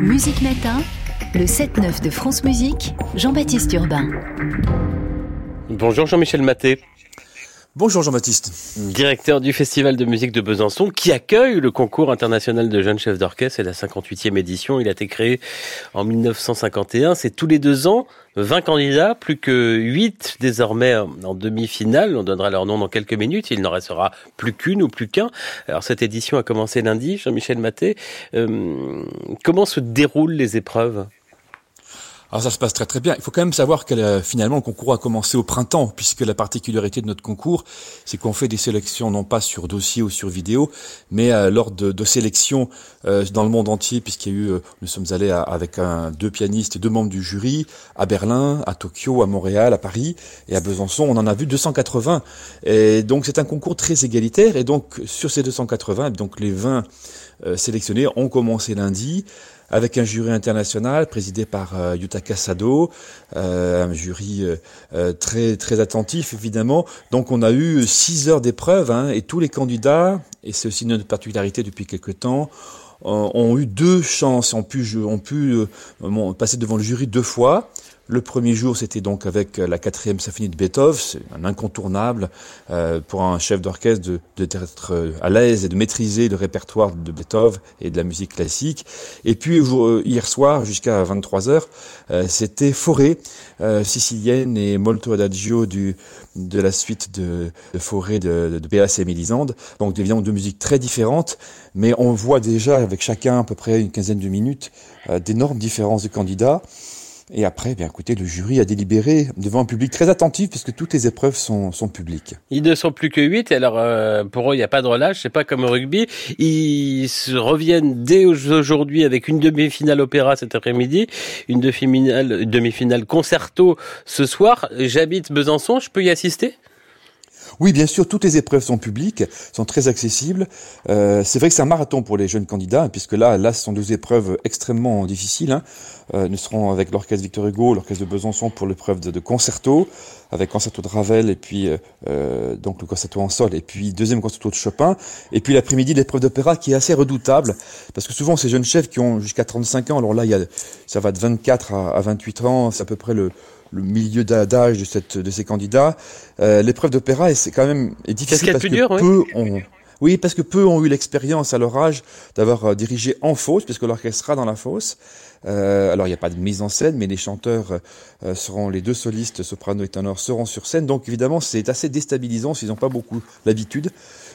Musique Matin, le 7-9 de France Musique, Jean-Baptiste Urbain. Bonjour Jean-Michel Maté. Bonjour Jean-Baptiste. Directeur du Festival de musique de Besançon qui accueille le concours international de jeunes chefs d'orchestre. C'est la 58e édition. Il a été créé en 1951. C'est tous les deux ans. 20 candidats, plus que 8 désormais en demi-finale. On donnera leur nom dans quelques minutes. Il n'en restera plus qu'une ou plus qu'un. Alors cette édition a commencé lundi. Jean-Michel Maté, euh, comment se déroulent les épreuves? Alors ça se passe très très bien. Il faut quand même savoir que euh, finalement le concours a commencé au printemps, puisque la particularité de notre concours, c'est qu'on fait des sélections non pas sur dossier ou sur vidéo, mais euh, lors de, sélections euh, dans le monde entier, puisqu'il y a eu, nous sommes allés avec deux pianistes et deux membres du jury à Berlin, à Tokyo, à Montréal, à Paris et à Besançon. On en a vu 280. Et donc c'est un concours très égalitaire. Et donc sur ces 280, donc les 20 sélectionnés ont commencé lundi avec un jury international présidé par euh, Yutaka Sado, euh, un jury euh, très très attentif évidemment. Donc on a eu six heures d'épreuve hein, et tous les candidats, et c'est aussi notre particularité depuis quelque temps, ont eu deux chances, ont pu, ont pu passer devant le jury deux fois. Le premier jour, c'était donc avec la quatrième symphonie de Beethoven, c'est un incontournable euh, pour un chef d'orchestre de, d'être euh, à l'aise et de maîtriser le répertoire de Beethoven et de la musique classique. Et puis euh, hier soir, jusqu'à 23 heures, c'était Forêt sicilienne et Molto Adagio du, de la suite de, de Forêt de, de et Mélisande. Donc évidemment deux musiques très différentes, mais on voit déjà avec chacun à peu près une quinzaine de minutes d'énormes différences de candidats. Et après, bien écoutez, le jury a délibéré devant un public très attentif puisque toutes les épreuves sont, sont publiques. Ils ne sont plus que 8 et alors euh, pour eux, il n'y a pas de relâche, c'est pas comme au rugby. Ils reviennent dès aujourd'hui avec une demi-finale opéra cet après-midi, une demi-finale demi-finale concerto ce soir. J'habite Besançon, je peux y assister? Oui, bien sûr, toutes les épreuves sont publiques, sont très accessibles. Euh, c'est vrai que c'est un marathon pour les jeunes candidats, hein, puisque là, là, ce sont deux épreuves extrêmement difficiles. Hein. Euh, nous serons avec l'orchestre Victor Hugo, l'orchestre de Besançon pour l'épreuve de, concerto, avec concerto de Ravel et puis euh, donc le concerto en sol, et puis deuxième concerto de Chopin, et puis l'après-midi l'épreuve d'opéra qui est assez redoutable, parce que souvent ces jeunes chefs qui ont jusqu'à 35 ans, alors là, il y a, ça va de 24 à, à 28 ans, c'est à peu près le le milieu d'âge de, cette, de ces candidats. Euh, L'épreuve d'opéra, c'est quand même est difficile parce que peu ont, oui, parce que peu ont eu l'expérience à leur âge d'avoir euh, dirigé en fosse, puisque l'orchestre sera dans la fosse. Euh, alors il n'y a pas de mise en scène, mais les chanteurs euh, seront, les deux solistes, soprano et ténor, seront sur scène. Donc évidemment, c'est assez déstabilisant s'ils n'ont pas beaucoup l'habitude.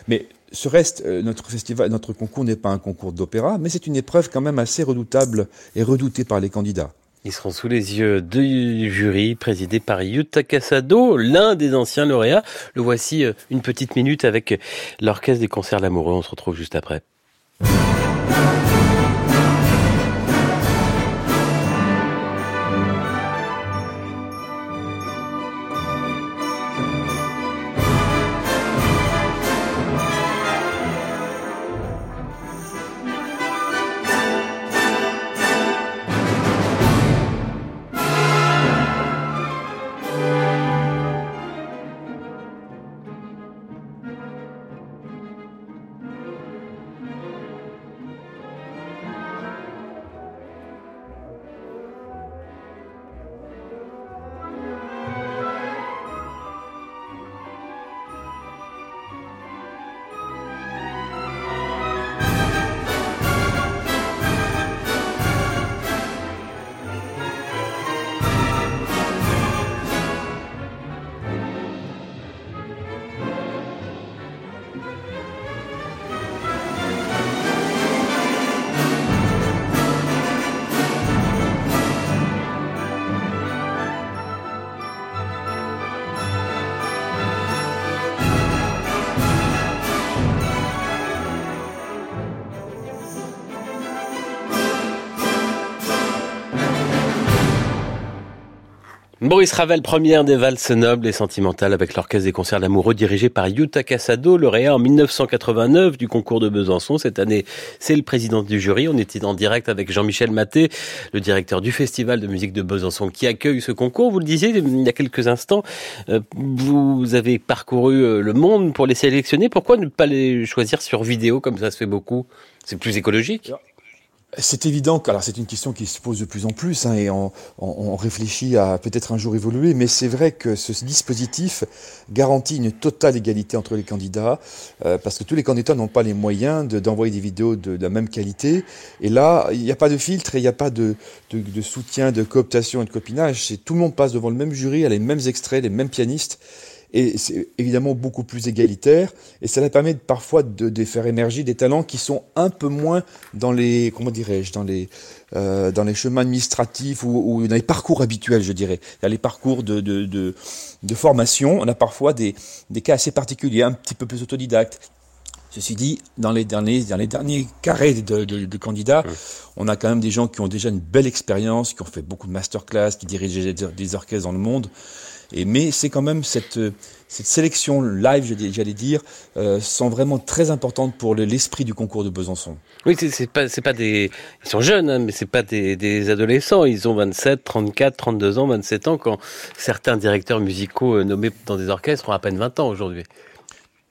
Mais ce reste, euh, notre festival, notre concours n'est pas un concours d'opéra, mais c'est une épreuve quand même assez redoutable et redoutée par les candidats. Ils seront sous les yeux du jury présidé par Yuta Casado, l'un des anciens lauréats. Le voici euh, une petite minute avec l'orchestre des concerts l'amoureux. On se retrouve juste après. Maurice Ravel, première des valses nobles et sentimentales avec l'orchestre des concerts d'amoureux dirigé par Yuta Casado, lauréat en 1989 du concours de Besançon. Cette année, c'est le président du jury. On était en direct avec Jean-Michel Maté, le directeur du festival de musique de Besançon qui accueille ce concours. Vous le disiez il y a quelques instants, euh, vous avez parcouru euh, le monde pour les sélectionner. Pourquoi ne pas les choisir sur vidéo comme ça se fait beaucoup? C'est plus écologique c'est évident que, alors c'est une question qui se pose de plus en plus, hein, et on, on, réfléchit à peut-être un jour évoluer, mais c'est vrai que ce dispositif garantit une totale égalité entre les candidats, euh, parce que tous les candidats n'ont pas les moyens d'envoyer des vidéos de, la même qualité, et là, il n'y a pas de filtre, il n'y a pas de, de, soutien, de cooptation et de copinage, tout le monde passe devant le même jury, a les mêmes extraits, les mêmes pianistes, et c'est évidemment beaucoup plus égalitaire. Et ça permet parfois de, de, faire émerger des talents qui sont un peu moins dans les comment dirais-je dans les euh, dans les chemins administratifs ou, ou, dans les parcours habituels je dirais. Dans les parcours de, de, de, de formation. On a parfois des, des cas assez particuliers un petit peu plus autodidactes. Ceci dit, dans les derniers, dans les derniers carrés de, de, de candidats, on a quand même des gens qui ont déjà une belle expérience, qui ont fait beaucoup de masterclass, qui dirigent des, des orchestres dans le monde. Et, mais c'est quand même cette, cette sélection live, j'allais dire, euh, sont vraiment très importantes pour l'esprit du concours de Besançon. Oui, c'est pas, pas des, ils sont jeunes, hein, mais c'est pas des, des, adolescents. Ils ont 27, 34, 32 ans, 27 ans, quand certains directeurs musicaux euh, nommés dans des orchestres ont à peine 20 ans aujourd'hui.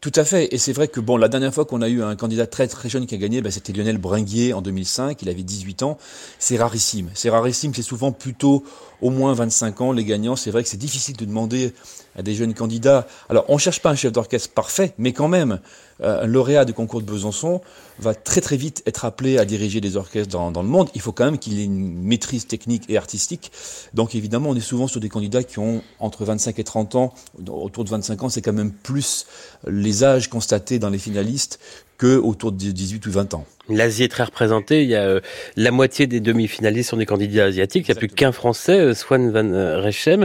Tout à fait. Et c'est vrai que bon, la dernière fois qu'on a eu un candidat très très jeune qui a gagné, ben, c'était Lionel Bringuier en 2005. Il avait 18 ans. C'est rarissime. C'est rarissime. C'est souvent plutôt au moins 25 ans les gagnants. C'est vrai que c'est difficile de demander à des jeunes candidats. Alors, on cherche pas un chef d'orchestre parfait, mais quand même, un lauréat du concours de Besançon va très très vite être appelé à diriger des orchestres dans, dans le monde. Il faut quand même qu'il ait une maîtrise technique et artistique. Donc évidemment, on est souvent sur des candidats qui ont entre 25 et 30 ans. Autour de 25 ans, c'est quand même plus les âges constatés dans les finalistes que autour de 18 ou 20 ans. L'Asie est très représentée. Il y a euh, la moitié des demi-finalistes sont des candidats asiatiques. Il n'y a plus qu'un Français, euh, Swan Van euh, Rechem.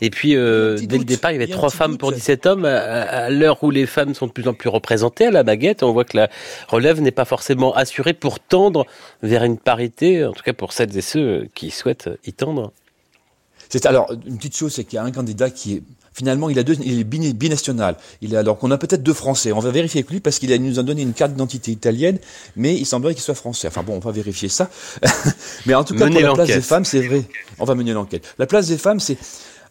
Et puis, euh, dès le départ, il y avait trois femmes pour 17 hommes. À, à l'heure où les femmes sont de plus en plus représentées à la baguette, on voit que la relève n'est pas forcément assurée pour tendre vers une parité, en tout cas pour celles et ceux qui souhaitent y tendre. C'est alors une petite chose, c'est qu'il y a un candidat qui est finalement il a deux, il est binational. Il est alors qu'on a peut-être deux Français. On va vérifier avec lui parce qu'il nous a donné une carte d'identité italienne, mais il semblerait qu'il soit français. Enfin bon, on va vérifier ça. mais en tout cas, pour la place des femmes, c'est vrai. On va mener l'enquête. La place des femmes, c'est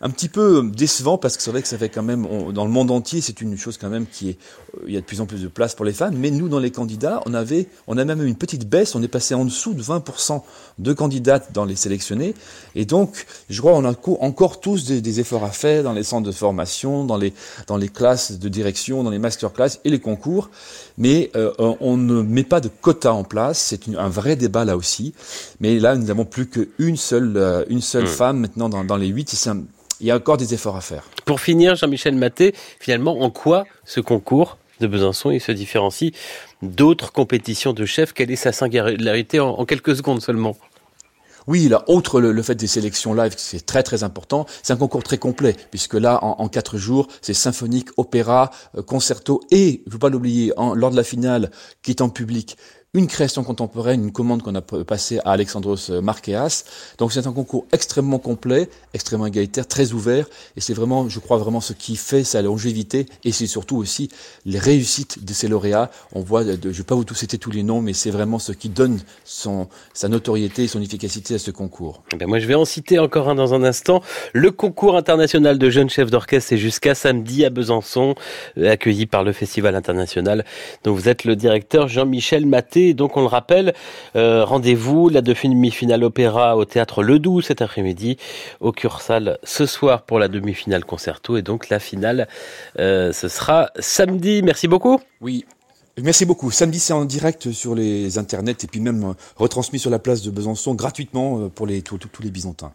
un petit peu décevant parce que c'est vrai que ça fait quand même, dans le monde entier, c'est une chose quand même qui est, euh, il y a de plus en plus de place pour les femmes, mais nous, dans les candidats, on avait, on a même eu une petite baisse, on est passé en dessous de 20% de candidates dans les sélectionnés, et donc, je crois, on a encore tous des, des, efforts à faire dans les centres de formation, dans les, dans les classes de direction, dans les masterclass et les concours, mais euh, on ne met pas de quota en place, c'est un vrai débat là aussi, mais là, nous n'avons plus qu'une seule, euh, une seule mmh. femme maintenant dans, dans les huit, et c'est un il y a encore des efforts à faire. Pour finir, Jean-Michel Maté, finalement, en quoi ce concours de Besançon il se différencie d'autres compétitions de chefs? Quelle est sa singularité en, en quelques secondes seulement? Oui, là, outre le, le, fait des sélections live, c'est très très important, c'est un concours très complet, puisque là, en, en quatre jours, c'est symphonique, opéra, euh, concerto, et, il ne faut pas l'oublier, lors de la finale, qui est en public, une création contemporaine, une commande qu'on a passée à Alexandros Marqueas. Donc c'est un concours extrêmement complet, extrêmement égalitaire, très ouvert, et c'est vraiment, je crois vraiment ce qui fait sa longévité, et c'est surtout aussi les réussites de ces lauréats. On voit, de, je ne vais pas vous tous citer tous les noms, mais c'est vraiment ce qui donne son, sa notoriété et son efficacité à ce concours. Eh ben moi je vais en citer encore un dans un instant. Le concours international de jeunes chefs d'orchestre, c'est jusqu'à samedi à Besançon, accueilli par le Festival international. Donc vous êtes le directeur Jean-Michel Maté donc on le rappelle, euh, rendez-vous la demi-finale opéra au théâtre Le Doux cet après-midi, au Cursal ce soir pour la demi-finale concerto et donc la finale euh, ce sera samedi. Merci beaucoup. Oui. Merci beaucoup. Samedi, c'est en direct sur les internets et puis même retransmis sur la place de Besançon gratuitement euh, pour tous les Byzantins.